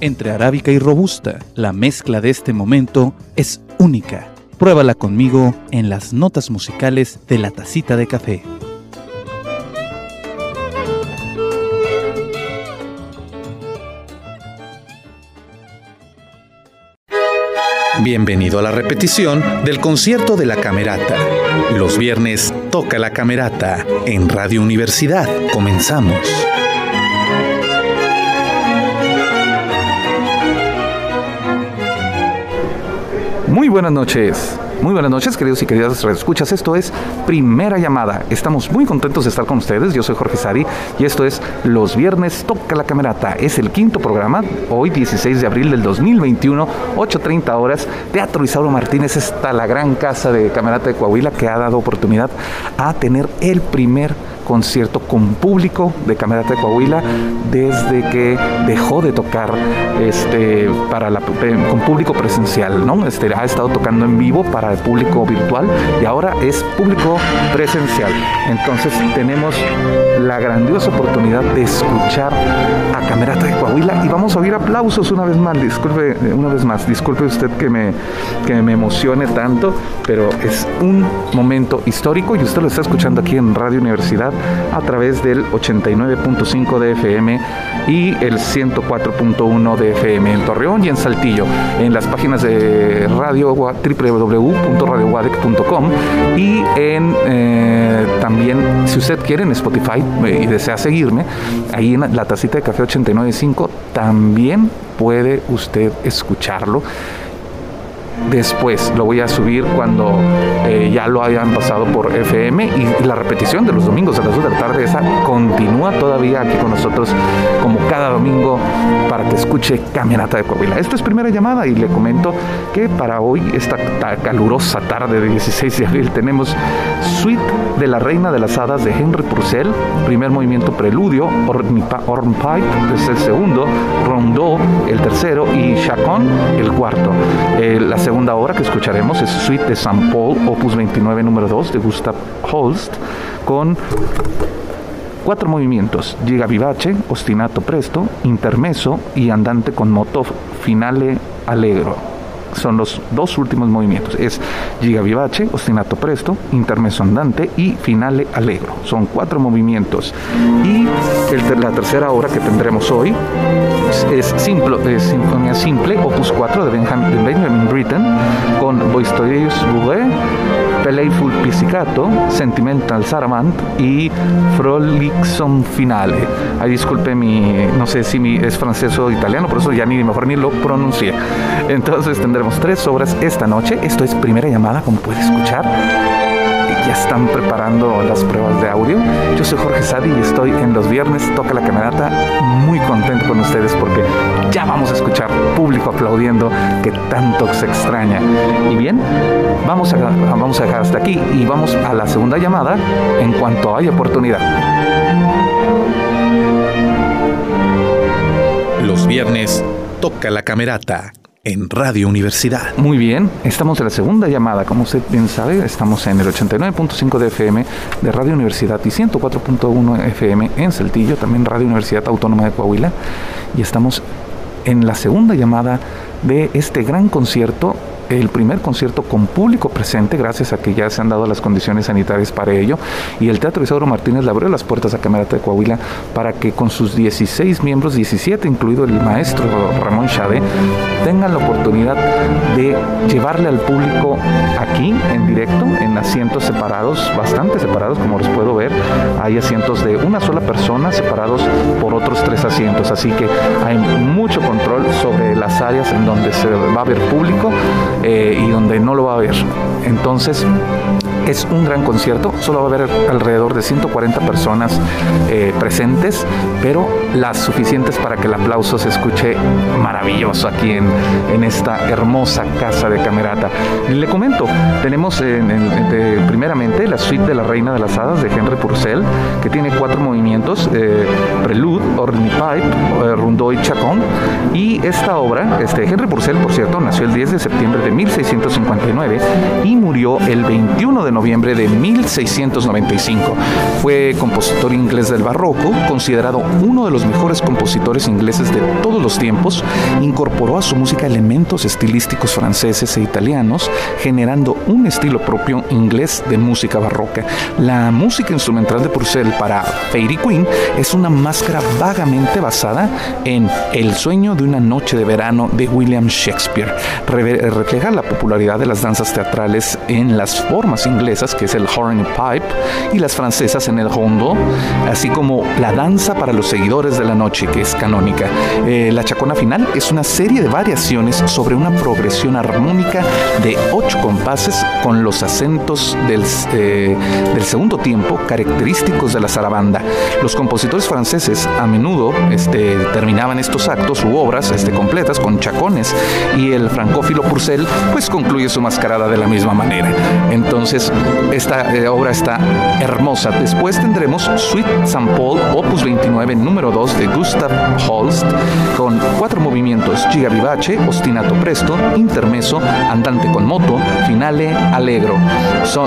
Entre arábica y robusta, la mezcla de este momento es única. Pruébala conmigo en las notas musicales de la tacita de café. Bienvenido a la repetición del concierto de la Camerata. Los viernes toca la Camerata en Radio Universidad. Comenzamos. Buenas noches. Muy buenas noches, queridos y queridas escuchas. Esto es Primera Llamada. Estamos muy contentos de estar con ustedes. Yo soy Jorge Sari y esto es Los Viernes Toca la Camerata. Es el quinto programa, hoy 16 de abril del 2021, 8.30 horas. Teatro Isauro Martínez está la gran casa de Camerata de Coahuila que ha dado oportunidad a tener el primer concierto con público de Camerata de Coahuila desde que dejó de tocar este, para la, con público presencial, ¿no? Este, ha estado tocando en vivo para público virtual y ahora es público presencial. Entonces tenemos la grandiosa oportunidad de escuchar a Camerata de Coahuila y vamos a oír aplausos una vez más, disculpe, una vez más, disculpe usted que me, que me emocione tanto, pero es un momento histórico y usted lo está escuchando aquí en Radio Universidad a través del 89.5 de FM y el 104.1 de FM en Torreón y en Saltillo, en las páginas de radio www.radiowadec.com y en eh, también, si usted quiere, en Spotify eh, y desea seguirme, ahí en la tacita de café 89.5 también puede usted escucharlo después. Lo voy a subir cuando eh, ya lo hayan pasado por FM y, la repetición de los domingos a las 2 de la tarde esa continúa todavía aquí con nosotros como cada domingo para que escuche Caminata de Coahuila. Esto es primera llamada y le comento que para hoy, esta calurosa tarde de 16 de abril, tenemos Suite de la Reina de las Hadas de Henry Purcell, primer movimiento preludio, Hornpipe es el segundo, Rondó el tercero y Chacon el cuarto. Eh, la segunda obra que escucharemos es Suite de San Paul, opus 29, número 2, de Gustav Holst, con cuatro movimientos: Giga Vivace, Ostinato Presto, Intermeso y Andante con moto Finale Allegro son los dos últimos movimientos. Es Giga Vivace, Ostinato Presto, Intermeso Andante y Finale Allegro. Son cuatro movimientos. Y la tercera obra que tendremos hoy es, simple, es Sinfonía Simple, opus 4 de Benjamin, Benjamin Britten, con Boistoyeus Bouguet, Playful Pizzicato, Sentimental Saramant y Frolicsson Finale. Ahí disculpe mi, no sé si mi, es francés o italiano, por eso ya ni mejor ni lo pronuncié. Entonces tendremos tres obras esta noche. Esto es primera llamada, como puede escuchar ya están preparando las pruebas de audio. Yo soy Jorge Sadi y estoy en los viernes, toca la camerata, muy contento con ustedes porque ya vamos a escuchar público aplaudiendo que tanto se extraña. Y bien, vamos a, vamos a dejar hasta aquí y vamos a la segunda llamada en cuanto haya oportunidad. Los viernes toca la camerata en Radio Universidad. Muy bien, estamos en la segunda llamada, como usted bien sabe, estamos en el 89.5 de FM de Radio Universidad y 104.1 FM en Saltillo, también Radio Universidad Autónoma de Coahuila, y estamos en la segunda llamada de este gran concierto el primer concierto con público presente, gracias a que ya se han dado las condiciones sanitarias para ello, y el Teatro Isauro Martínez le abrió las puertas a Camerata de Coahuila para que con sus 16 miembros, 17 incluido el maestro Ramón Chade, tengan la oportunidad de llevarle al público aquí en directo, en asientos separados, bastante separados, como les puedo ver, hay asientos de una sola persona separados por otros tres asientos, así que hay mucho control sobre las áreas en donde se va a ver público eh, y donde no lo va a ver. Entonces, es un gran concierto, solo va a haber alrededor de 140 personas eh, presentes, pero las suficientes para que el aplauso se escuche maravilloso aquí en, en esta hermosa casa de Camerata. Le comento, tenemos primeramente la suite de la Reina de las Hadas de Henry Purcell, que tiene cuatro movimientos, eh, Prelude, Ornipipe, eh, y Chacón, y esta obra, este, Henry Purcell, por cierto, nació el 10 de septiembre de 1659 y murió el 21 de noviembre de 1695. Fue compositor inglés del barroco, considerado uno de los mejores compositores ingleses de todos los tiempos, incorporó a su música elementos estilísticos franceses e italianos, generando un estilo propio inglés de música barroca. La música instrumental de Purcell para Fairy Queen es una máscara vagamente basada en El sueño de una noche de verano de William Shakespeare. refleja la popularidad de las danzas teatrales en las formas inglesas, que es el horn pipe, y las francesas en el hondo, así como la danza para los seguidores de la noche, que es canónica. Eh, la chacona final es una serie de variaciones sobre una progresión armónica de ocho compases con los acentos del, eh, del segundo tiempo característicos de la zarabanda. Los compositores franceses a menudo este, terminaban estos actos u obras este, completas con chacones y el francófilo Purcell pues concluye su mascarada de la misma manera. Entonces esta eh, obra está hermosa. Después tendremos Suite Saint Paul, opus 29, número 2 de Gustav Holst, con cuatro movimientos, giga vivace, ostinato presto, intermeso, andante con moto, finale, allegro.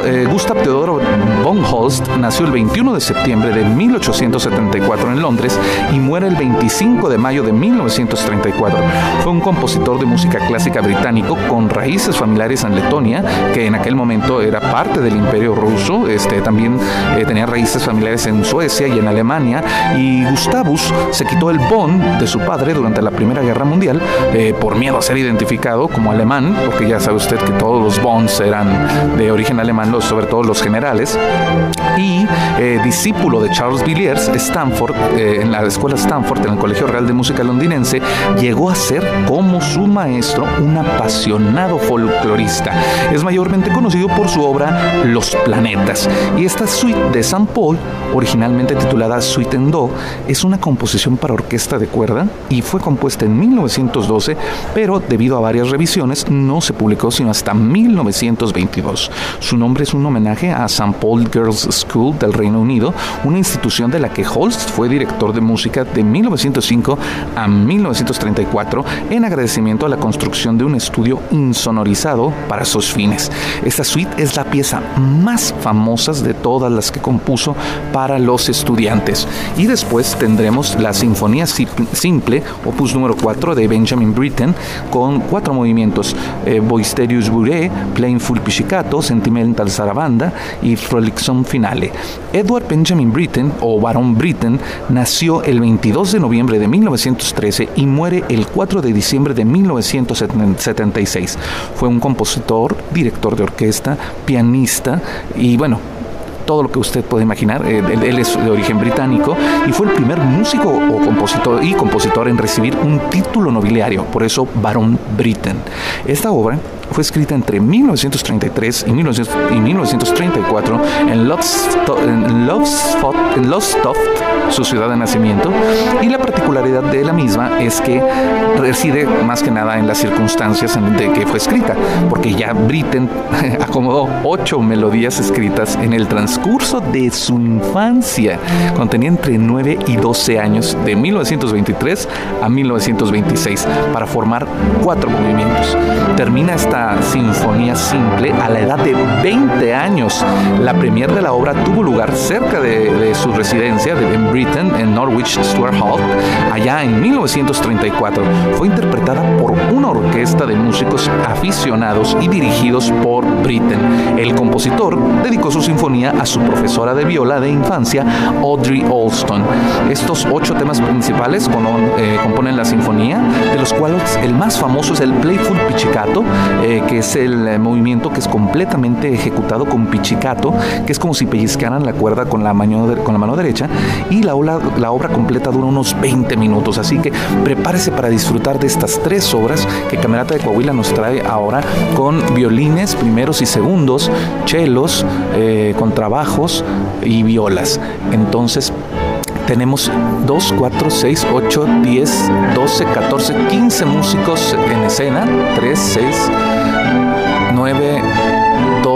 Eh, Gustav Teodoro von Holst nació el 21 de septiembre de 1874 en Londres y muere el 25 de mayo de 1934. Fue un compositor de música clásica británico con raíces familiares en Letonia, que en aquel momento era parte del imperio ruso, este, también eh, tenía raíces familiares en Suecia y en Alemania, y Gustavus se quitó el Bonn de su padre durante la Primera Guerra Mundial eh, por miedo a ser identificado como alemán, porque ya sabe usted que todos los Bonds eran de origen alemán, sobre todo los generales, y eh, discípulo de Charles Villiers, Stanford, en la escuela Stanford, en el Colegio Real de Música Londinense, llegó a ser como su maestro un apasionado folclorista. Es mayormente conocido por su obra Los Planetas, y esta suite de Saint Paul, originalmente titulada Suite en Do, es una composición para orquesta de cuerda y fue compuesta en 1912, pero debido a varias revisiones no se publicó sino hasta 1922. Su nombre es un homenaje a St. Paul Girls School del Reino Unido, una institución de la que Holst fue director de música de 1905 a 1934 en agradecimiento a la construcción de un estudio insonorizado para sus fines. Esta suite es la pieza más famosa de todas las que compuso para los estudiantes. Y después tendremos la Sinfonía Simple, opus número 4 de Benjamin Britten, con cuatro movimientos: eh, Boisterius Bourré, Plainful Pizzicato, Sentimental Sarabanda y Frolicsome Finale. Edward Benjamin Britten, o Baron Britten, nació el 22 de noviembre de 1913 y muere el 4 de diciembre de 1976. Fue un compositor, director de orquesta, pianista y bueno, todo lo que usted puede imaginar. Eh, él, es de origen británico y fue el primer músico o compositor y compositor en recibir un título nobiliario, por eso Baron Britten. Esta obra fue escrita entre 1933 y, 1934 en Lowestoft, en, su ciudad de nacimiento, y la particularidad de la misma es que reside más que nada en las circunstancias de que fue escrita, porque ya Britten acomodó ocho melodías escritas en el transcurso de su infancia, cuando tenía entre 9 y 12 años, de 1923 a 1926, para formar cuatro movimientos. Termina esta sinfonía simple a la edad de 20 años. La premier de la obra tuvo lugar cerca de, su residencia de, en Britain, en Norwich Stuart Hall, allá en 1934. Fue interpretada por una orquesta de músicos aficionados y dirigidos por Britten. El compositor dedicó su sinfonía a su profesora de viola de infancia, Audrey Alston. Estos ocho temas principales eh, componen la sinfonía, de los cuales el más famoso es el Playful Pizzicato, eh, que es el eh, movimiento que es completamente ejecutado con pichicato, que es como si pellizcaran la cuerda con la mano, con la mano derecha, y la, la obra completa dura unos 20 minutos, así que prepárese para disfrutar de estas tres obras que Camerata de Coahuila nos trae ahora con violines primeros y segundos, chelos, eh, contrabajos y violas. Entonces, tenemos 2, 4, 6, 8, 10, 12, 14, 15 músicos en escena, 3, 6, 9,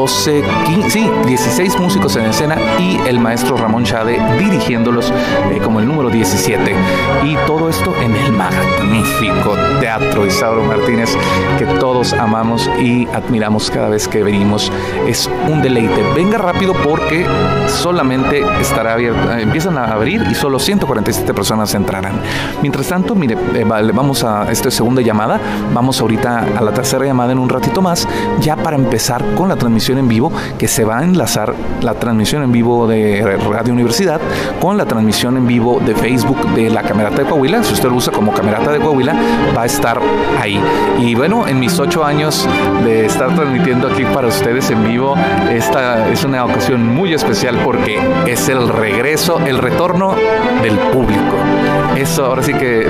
12, 15, sí, 16 músicos en escena y el maestro Ramón Chade dirigiéndolos eh, como el número 17. Y todo esto en el magnífico teatro Isauro Martínez que todos amamos y admiramos cada vez que venimos. Es un deleite. Venga rápido porque solamente estará abierto, empiezan a abrir y solo 147 personas entrarán. Mientras tanto, mire, eh, vamos a esta segunda llamada, vamos ahorita a la tercera llamada en un ratito más, ya para empezar con la transmisión en vivo, que se va a enlazar la transmisión en vivo de Radio Universidad con la transmisión en vivo de Facebook de la Camerata de Coahuila. Si usted lo usa como Camerata de Coahuila, va a estar ahí. Y bueno, en mis ocho años de estar transmitiendo aquí para ustedes en vivo, esta es una ocasión muy especial porque es el regreso, el retorno del público. Eso, ahora sí que,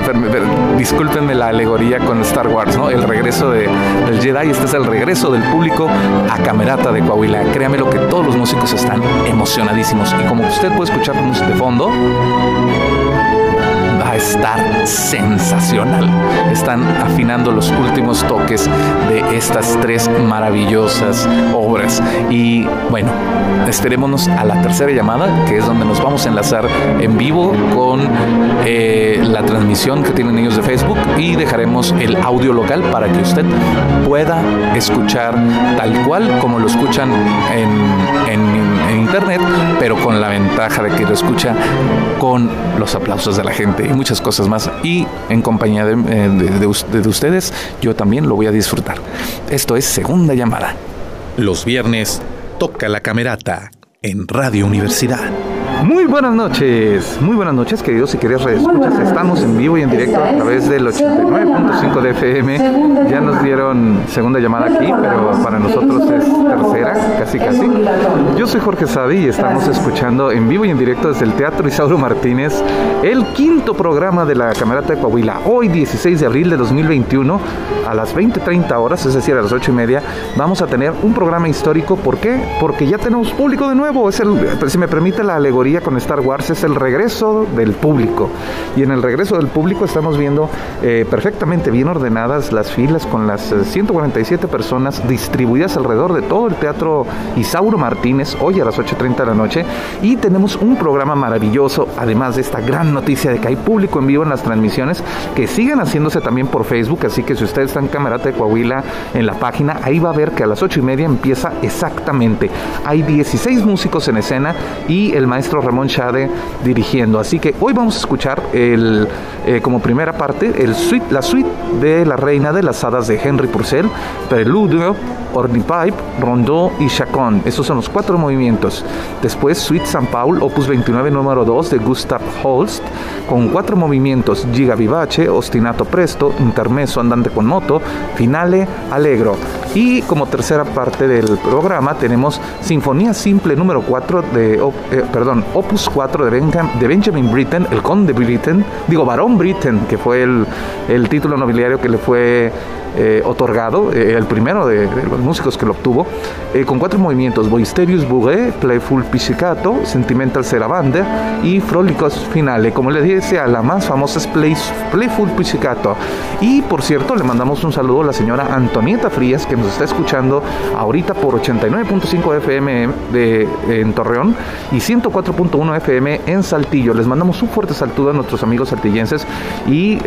discúlpenme la alegoría con Star Wars, ¿no? El regreso de, del Jedi, este es el regreso del público a Camerata de Coahuila. Créame lo que todos los músicos están emocionadísimos. Y como usted puede escuchar música de fondo, a estar sensacional. Están afinando los últimos toques de estas tres maravillosas obras. Y bueno, esperémonos a la tercera llamada, que es donde nos vamos a enlazar en vivo con eh, la transmisión que tienen ellos de Facebook y dejaremos el audio local para que usted pueda escuchar tal cual como lo escuchan en, en, internet, pero con la ventaja de que lo escucha con los aplausos de la gente muchas cosas más. Y en compañía de, eh, de ustedes, yo también lo voy a disfrutar. Esto es Segunda Llamada. Los viernes toca la camerata en Radio Universidad. Muy buenas noches, muy buenas noches queridos y queridas escuchas Estamos en vivo y en directo a través del 89.5 de FM. Ya nos dieron segunda llamada aquí, pero para nosotros es tercera, casi casi. Yo soy Jorge Sadi y estamos escuchando en vivo y en directo desde el Teatro Isauro Martínez el quinto programa de la Camerata de Coahuila. Hoy 16 de abril de 2021 a las 20.30 horas, es decir, a las 8 y media, vamos a tener un programa histórico. ¿Por qué? Porque ya tenemos público de nuevo. Es el, si me permite la alegoría con Star Wars es el regreso del público. Y en el regreso del público estamos viendo eh, perfectamente bien ordenadas las filas con las 147 eh, personas distribuidas alrededor de todo el teatro Isauro Martínez, hoy a las 8.30 de la noche. Y tenemos un programa maravilloso, además de esta gran noticia de que hay público en vivo en las transmisiones, que siguen haciéndose también por Facebook. Así que si usted está en Camerata de Coahuila, en la página, ahí va a ver que a las 8 y media empieza exactamente. Hay 16 músicos en escena y el maestro Ramón Chade dirigiendo. Así que hoy vamos a escuchar el, eh, como primera parte el suite, la suite de La Reina de las Hadas de Henry Purcell, Preludio, Ornipipe, Rondó y Chacón. Esos son los cuatro movimientos. Después Suite San Paul, opus 29 número 2 de Gustav Holst, con cuatro movimientos, Giga Vivace, Ostinato Presto, Intermeso Andante con Moto, Finale Allegro. Y como tercera parte del programa tenemos Sinfonía Simple número 4 de, eh, perdón, Opus 4 de, de Benjamin Britten, el conde Britten, digo, Barón Britten, que fue el, el título nobiliario que le fue eh, otorgado, eh, el primero de, los músicos que lo obtuvo, eh, con cuatro movimientos, Boisterius Bourré, Playful Pizzicato, Sentimental Serabande y Frólicos Finale, como les dice a la más famosa es Playful Pizzicato. Y por cierto, le mandamos un saludo a la señora Antonieta Frías, que nos está escuchando ahorita por 89.5 FM de, en Torreón y 104.1 FM en Saltillo. Les mandamos un fuerte saludo a nuestros amigos saltillenses y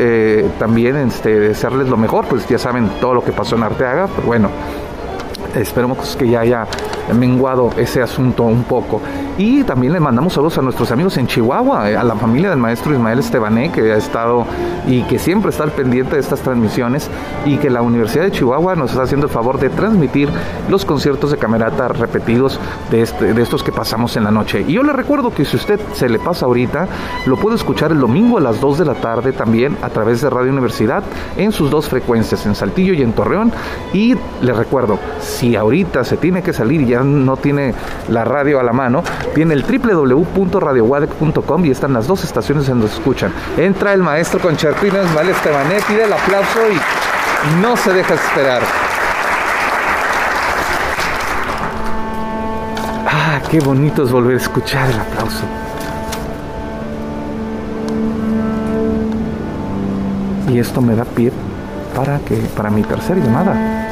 también este, desearles lo mejor, pues ya saben todo lo que pasó en Arteaga, pero bueno, esperemos que ya haya menguado ese asunto un poco. Y también le mandamos saludos a nuestros amigos en Chihuahua, eh, a la familia del maestro Ismael Estebané, que ha estado y que siempre está al pendiente de estas transmisiones y que la Universidad de Chihuahua nos está haciendo el favor de transmitir los conciertos de camerata repetidos de, este, de estos que pasamos en la noche. Y yo le recuerdo que si usted se le pasa ahorita, lo puede escuchar el domingo a las 2 de la tarde también a través de Radio Universidad en sus dos frecuencias, en Saltillo y en Torreón. Y le recuerdo, si ahorita se tiene que salir ya no tiene la radio a la mano, tiene el www.radiowadec.com y están las dos estaciones donde escuchan. Entra el maestro concertino Esmael Estebanet, pide el aplauso y no se deja esperar. Ah, qué bonito es volver a escuchar el aplauso. Y esto me da pie para que para mi tercera llamada.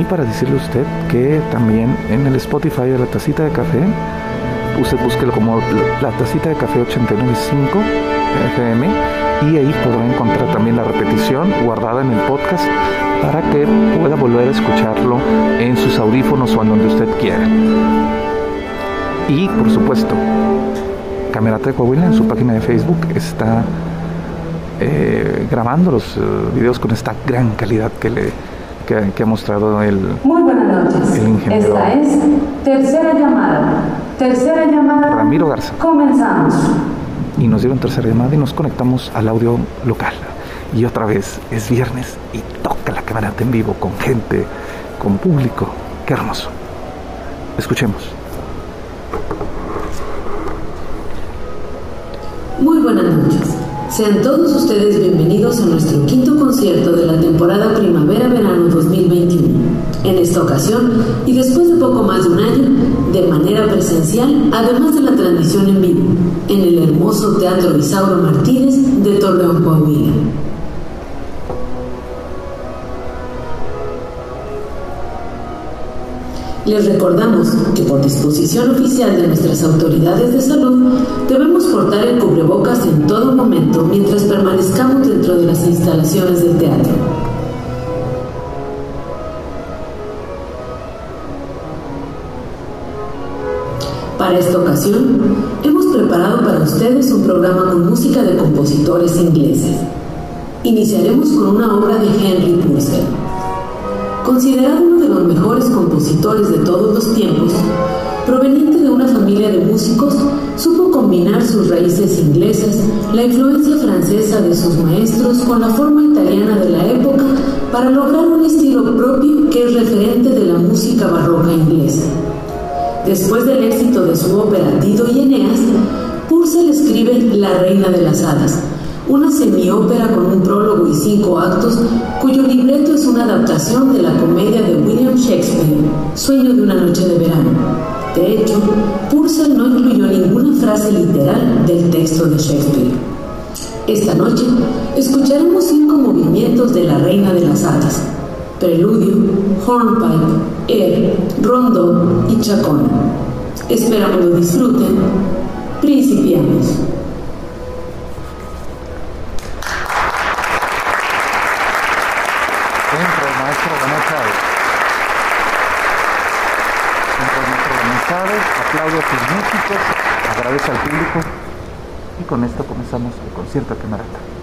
Y para decirle a usted que también en el Spotify de la tacita de café, usted busque como la tacita de café 895 FM y ahí podrá encontrar también la repetición guardada en el podcast para que pueda volver a escucharlo en sus audífonos o en donde usted quiera. Y por supuesto, Camerata de Coahuila en su página de Facebook está eh, grabando los eh, videos con esta gran calidad que le que, ha mostrado el Muy buenas noches. Esta es tercera llamada. Tercera llamada. Ramiro Garza. Comenzamos. Y nos dieron tercera llamada y nos conectamos al audio local. Y otra vez es viernes y toca la camerata en vivo con gente, con público. Qué hermoso. Escuchemos. Muy buenas noches. Sean todos ustedes bienvenidos a nuestro quinto concierto de la temporada Primavera-Verano 2021. En esta ocasión, y después de poco más de un año, de manera presencial, además de la transmisión en vivo, en el hermoso Teatro Isauro Martínez de Torreón, Coahuila. Les recordamos que por disposición oficial de nuestras autoridades de salud debemos cortar el cubrebocas en todo momento mientras permanezcamos dentro de las instalaciones del teatro. Para esta ocasión, hemos preparado para ustedes un programa con música de compositores ingleses. Iniciaremos con una obra de Henry Purcell Considerado uno de los mejores compositores de todos los tiempos, proveniente de una familia de músicos, supo combinar sus raíces inglesas, la influencia francesa de sus maestros con la forma italiana de la época para lograr un estilo propio que es referente de la música barroca inglesa. Después del éxito de su ópera Dido y Eneas, Purcell escribe La Reina de las Hadas, una semiópera con un prólogo y cinco actos, cuyo libreto es una adaptación de la comedia de William Shakespeare, Sueño de una noche de verano. De hecho, Purcell no incluyó ninguna frase literal del texto de Shakespeare. Esta noche escucharemos cinco movimientos de La Reina de las Hadas, preludio, hornpipe, air, rondo y chacón. Esperamos lo disfruten. Principiamos. Agradece al público y con esto comenzamos el concierto Camarata. después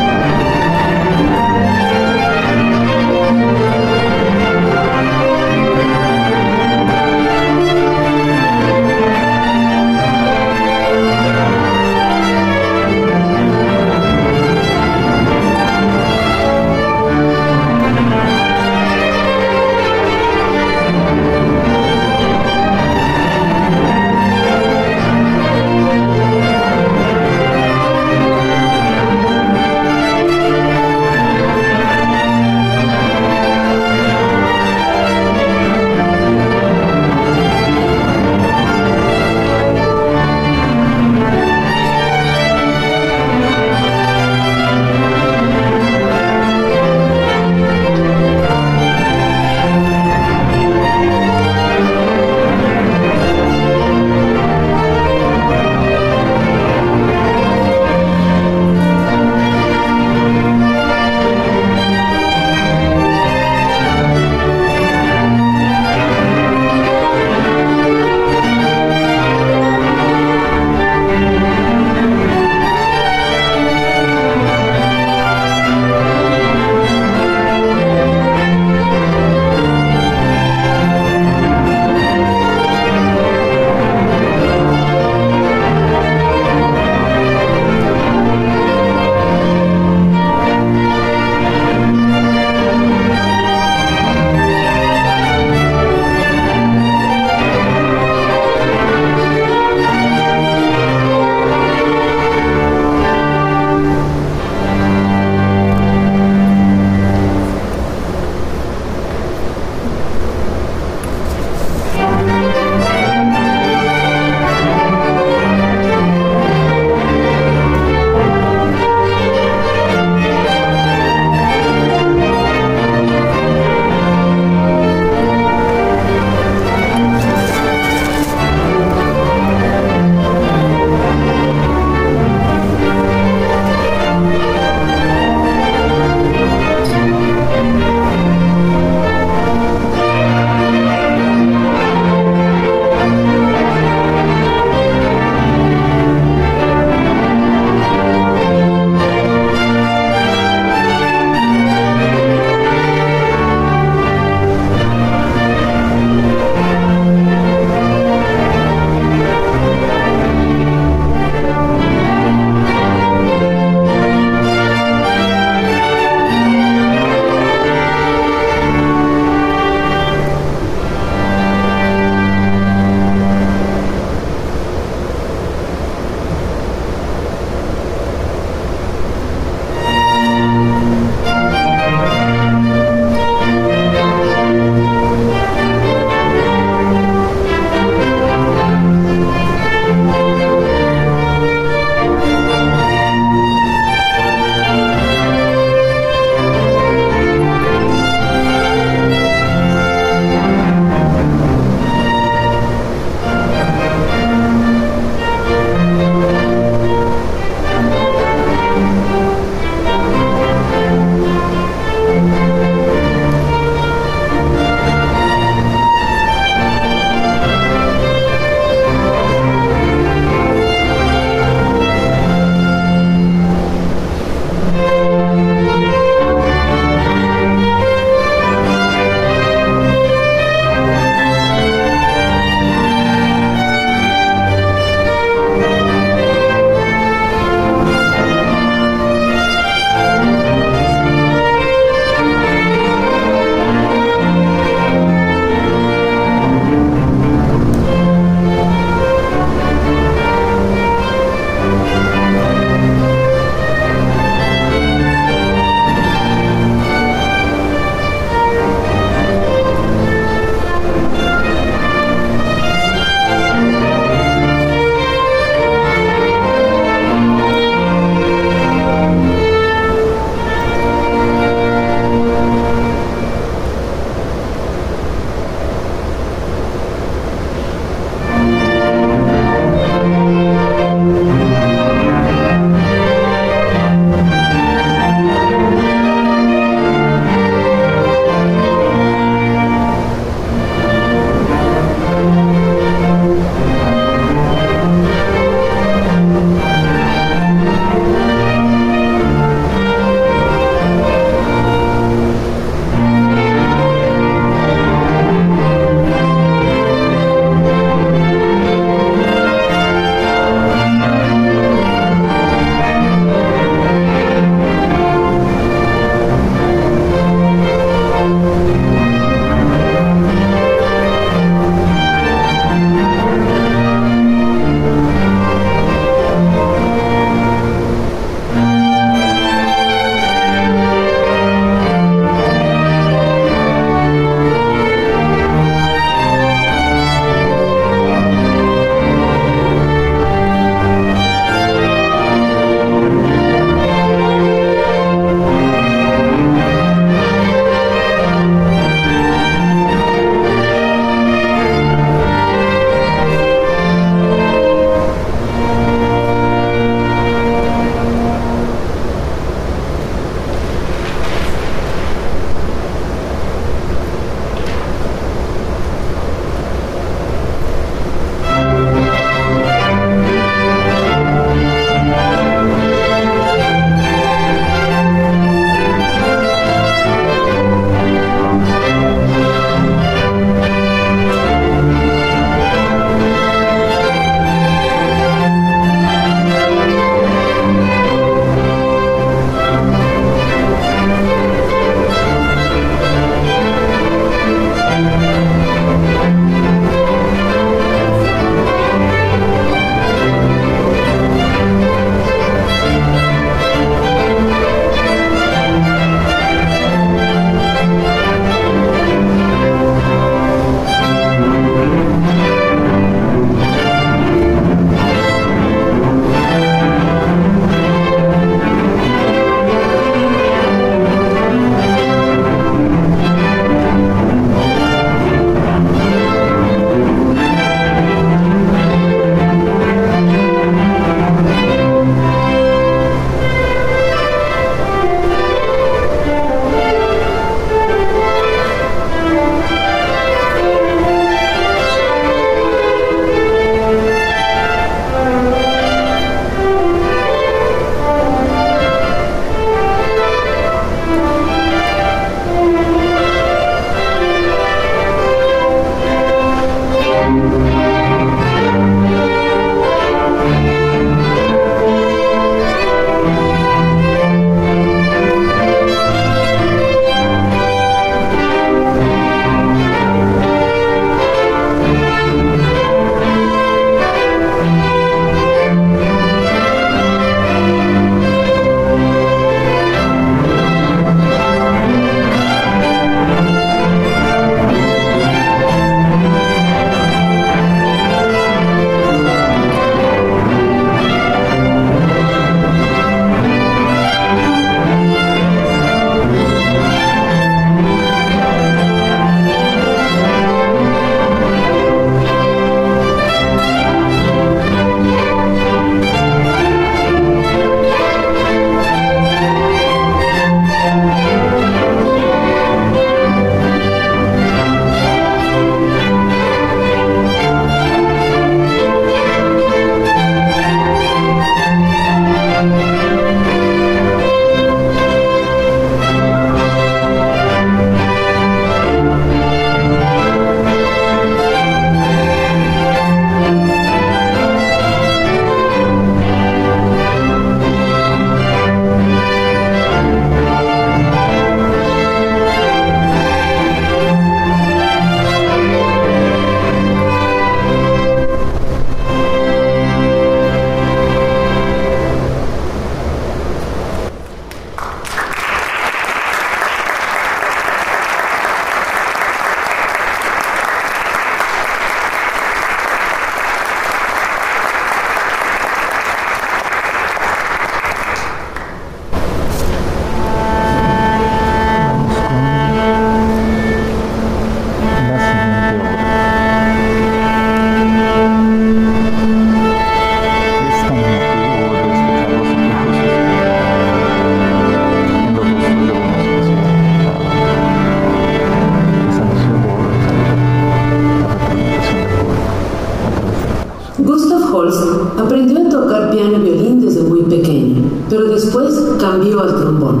cambió al trombón.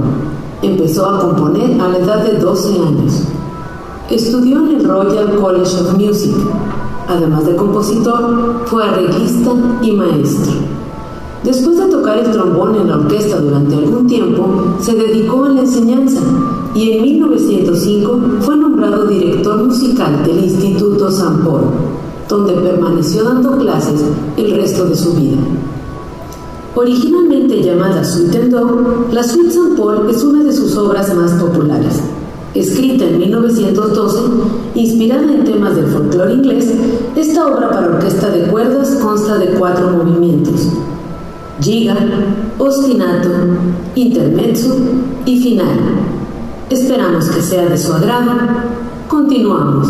Empezó a componer a la edad de 12 años. Estudió en el Royal College of Music. Además de compositor, fue arreglista y maestro. Después de tocar el trombón en la orquesta durante algún tiempo, se dedicó a la enseñanza y en 1905 fue nombrado director musical del Instituto San Paul, donde permaneció dando clases el resto de su vida. Originalmente llamada Suite and la Suite St. Paul es una de sus obras más populares. Escrita en 1912, inspirada en temas del folclore inglés, esta obra para orquesta de cuerdas consta de cuatro movimientos: giga, ostinato, intermezzo y final. Esperamos que sea de su agrado. Continuamos.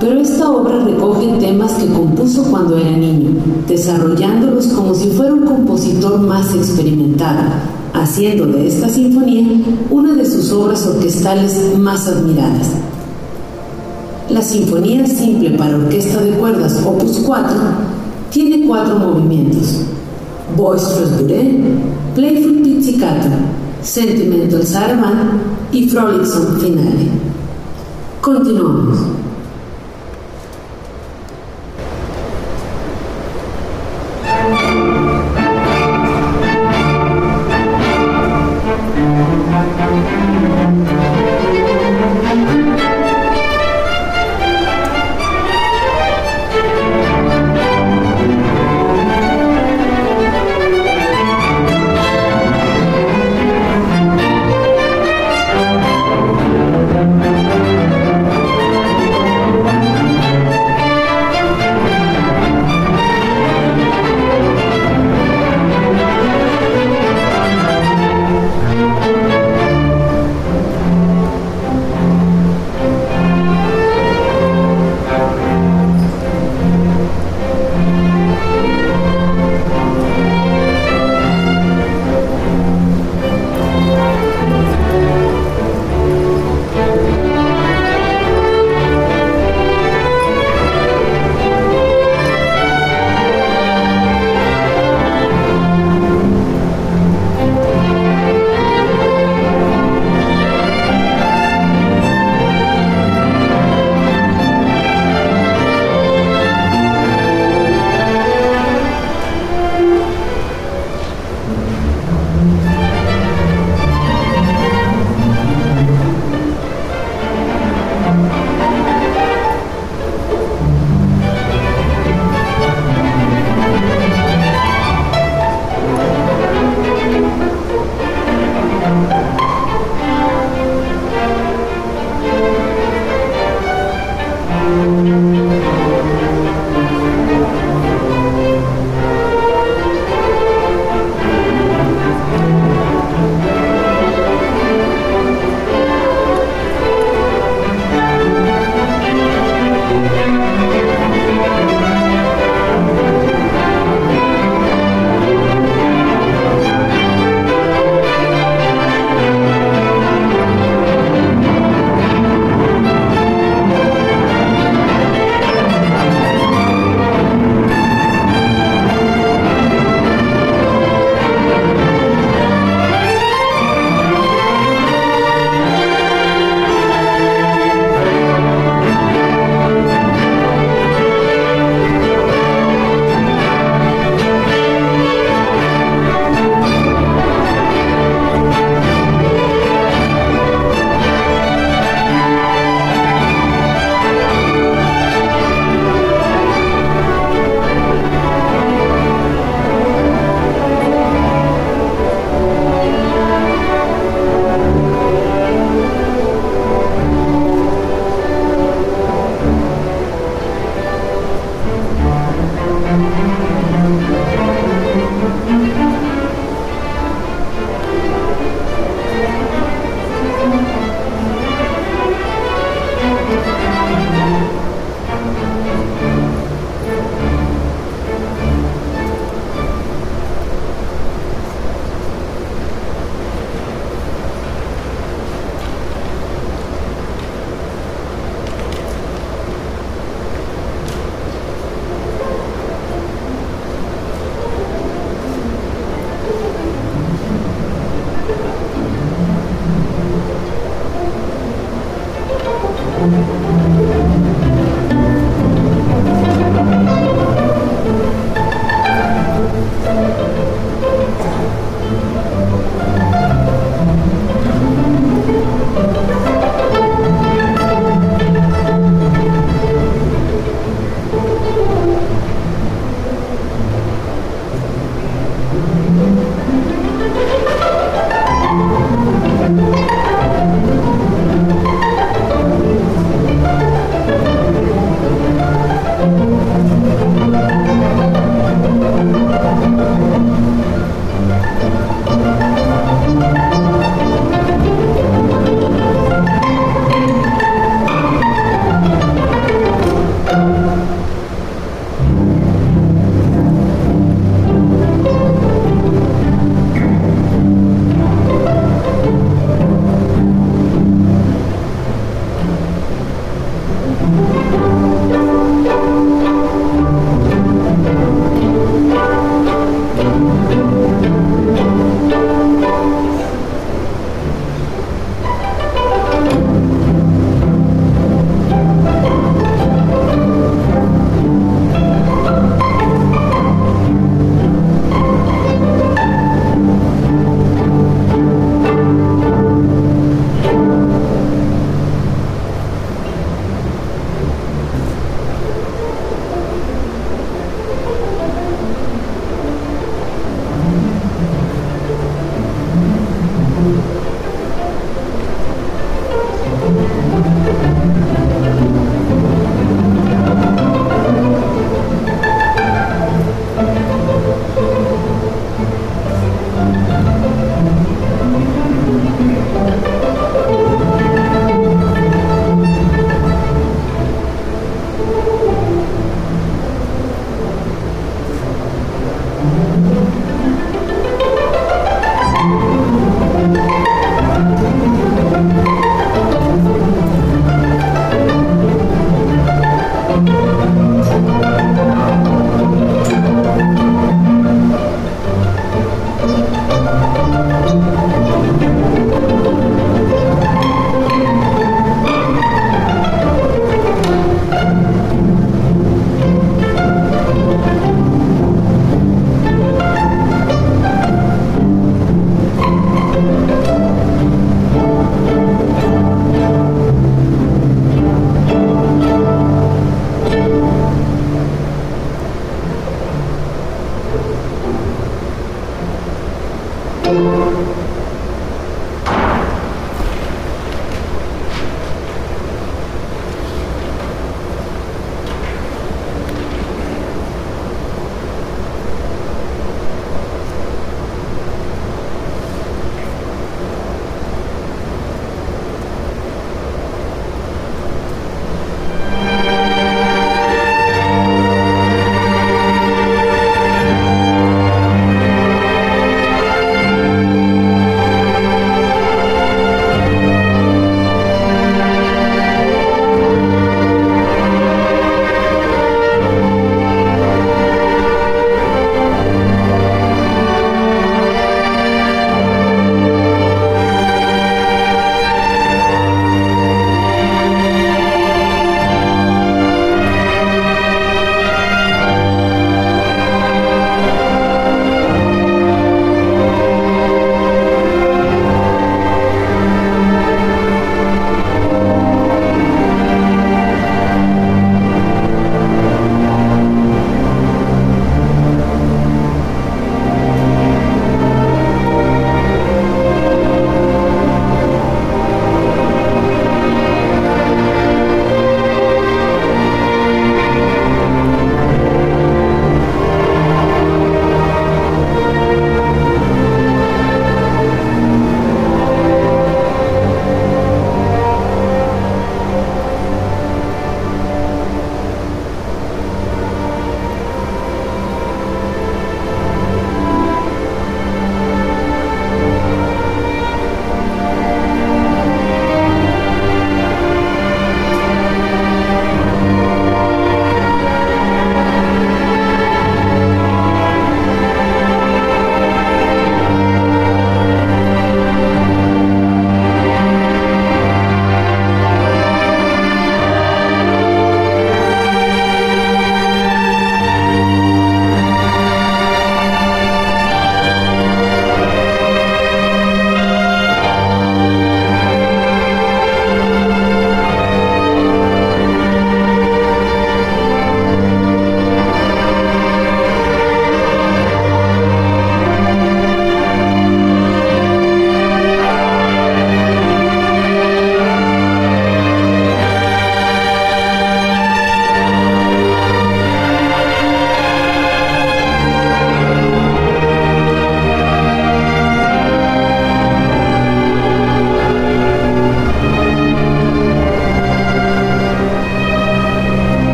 Pero esta obra recoge temas que compuso cuando era niño, desarrollándolos como si fuera un compositor más experimentado, haciendo de esta sinfonía una de sus obras orquestales más admiradas. La Sinfonía Simple para Orquesta de Cuerdas, opus 4, tiene cuatro movimientos: Boisterous Bourrée, Playful Pizzicato, Sentimental Saraband y Frolicsome Finale. Continuamos.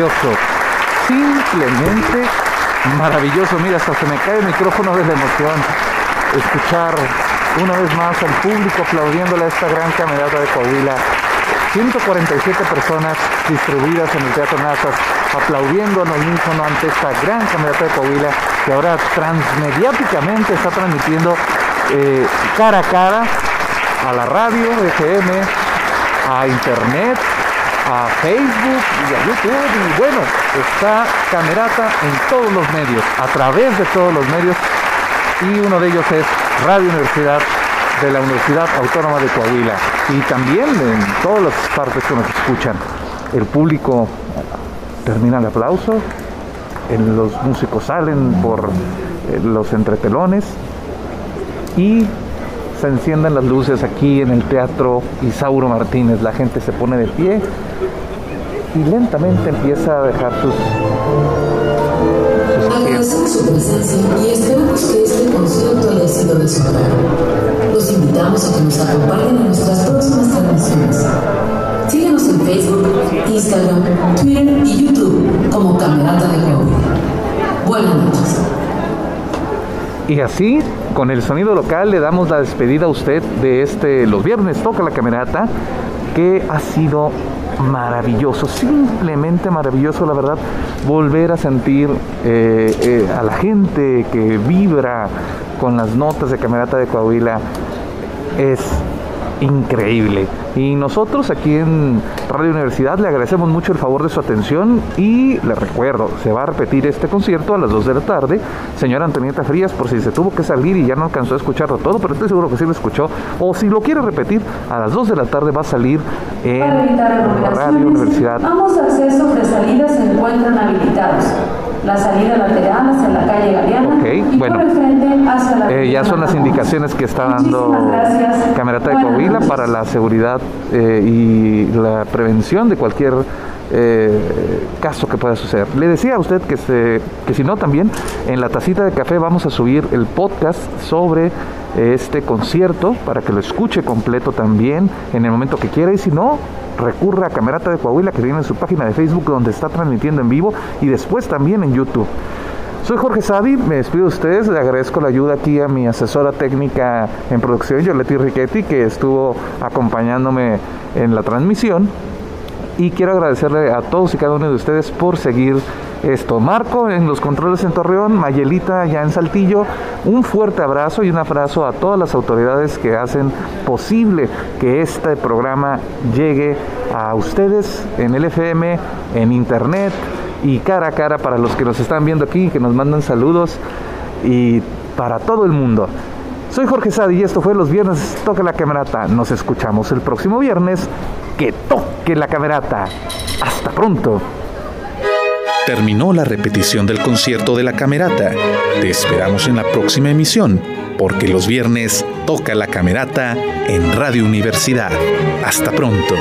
Maravilloso. Simplemente maravilloso. Mira, hasta se me cae el micrófono de la emoción. Escuchar una vez más al público aplaudiéndole a esta gran camerata de Coahuila. 147 personas distribuidas en el Teatro Nazas, aplaudiendo al unísono ante esta gran camerata de Coahuila que ahora transmediáticamente está transmitiendo eh, cara a cara a la radio, FM, a internet, a Facebook y a YouTube. Y bueno, está Camerata en todos los medios, a través de todos los medios. Y uno de ellos es Radio Universidad de la Universidad Autónoma de Coahuila. Y también en todas las partes que nos escuchan. El público termina el aplauso, los músicos salen por eh, los entretelones y se encienden las luces aquí en el Teatro Isauro Martínez. La gente se pone de pie y lentamente empieza a dejar sus... Agradecemos su presencia y esperamos que este concierto haya sido de su agrado. Los invitamos a que nos acompañen en nuestras próximas transmisiones. Síguenos en Facebook, Instagram, Twitter y YouTube como Camerata de Coahuila. Buenas noches. Y así, con el sonido local, le damos la despedida a usted de este Los Viernes Toca la Camerata, que ha sido maravilloso, simplemente maravilloso, la verdad, volver a sentir eh, eh, a la gente que vibra con las notas de Camerata de Coahuila es increíble. Y nosotros aquí en Radio Universidad le agradecemos mucho el favor de su atención y le recuerdo, se va a repetir este concierto a las 2 de la tarde. Señora Antonieta Frías, por si se tuvo que salir y ya no alcanzó a escucharlo todo, pero estoy seguro que sí lo escuchó. O si lo quiere repetir, a las 2 de la tarde va a salir en Radio Universidad. Ambos accesos de salida se encuentran habilitados la salida lateral hacia la calle Galeana y bueno, por el frente hacia la eh, ya son las indicaciones que está dando Camerata de Coahuila para la seguridad eh, y la prevención de cualquier eh, caso que pueda suceder. Le decía a usted que, se, que si no también en la tacita de café vamos a subir el podcast sobre este concierto para que lo escuche completo también en el momento que quiera y si no recurra a Camerata de Coahuila que tiene en su página de Facebook donde está transmitiendo en vivo y después también en YouTube. Soy Jorge Sadi, me despido de ustedes, le agradezco la ayuda aquí a mi asesora técnica en producción, Yoleti Riquetti, que estuvo acompañándome en la transmisión. Y quiero agradecerle a todos y cada uno de ustedes por seguir esto. Marco en los controles en Torreón, Mayelita ya en Saltillo. Un fuerte abrazo y un abrazo a todas las autoridades que hacen posible que este programa llegue a ustedes en el FM, en internet y cara a cara para los que nos están viendo aquí, que nos mandan saludos y para todo el mundo. Soy Jorge Sadi y esto fue Los Viernes Toque la Camerata. Nos escuchamos el próximo viernes. Que toque la camerata. Hasta pronto. Terminó la repetición del concierto de la Camerata. Te esperamos en la próxima emisión, porque los viernes toca la Camerata en Radio Universidad. Hasta pronto.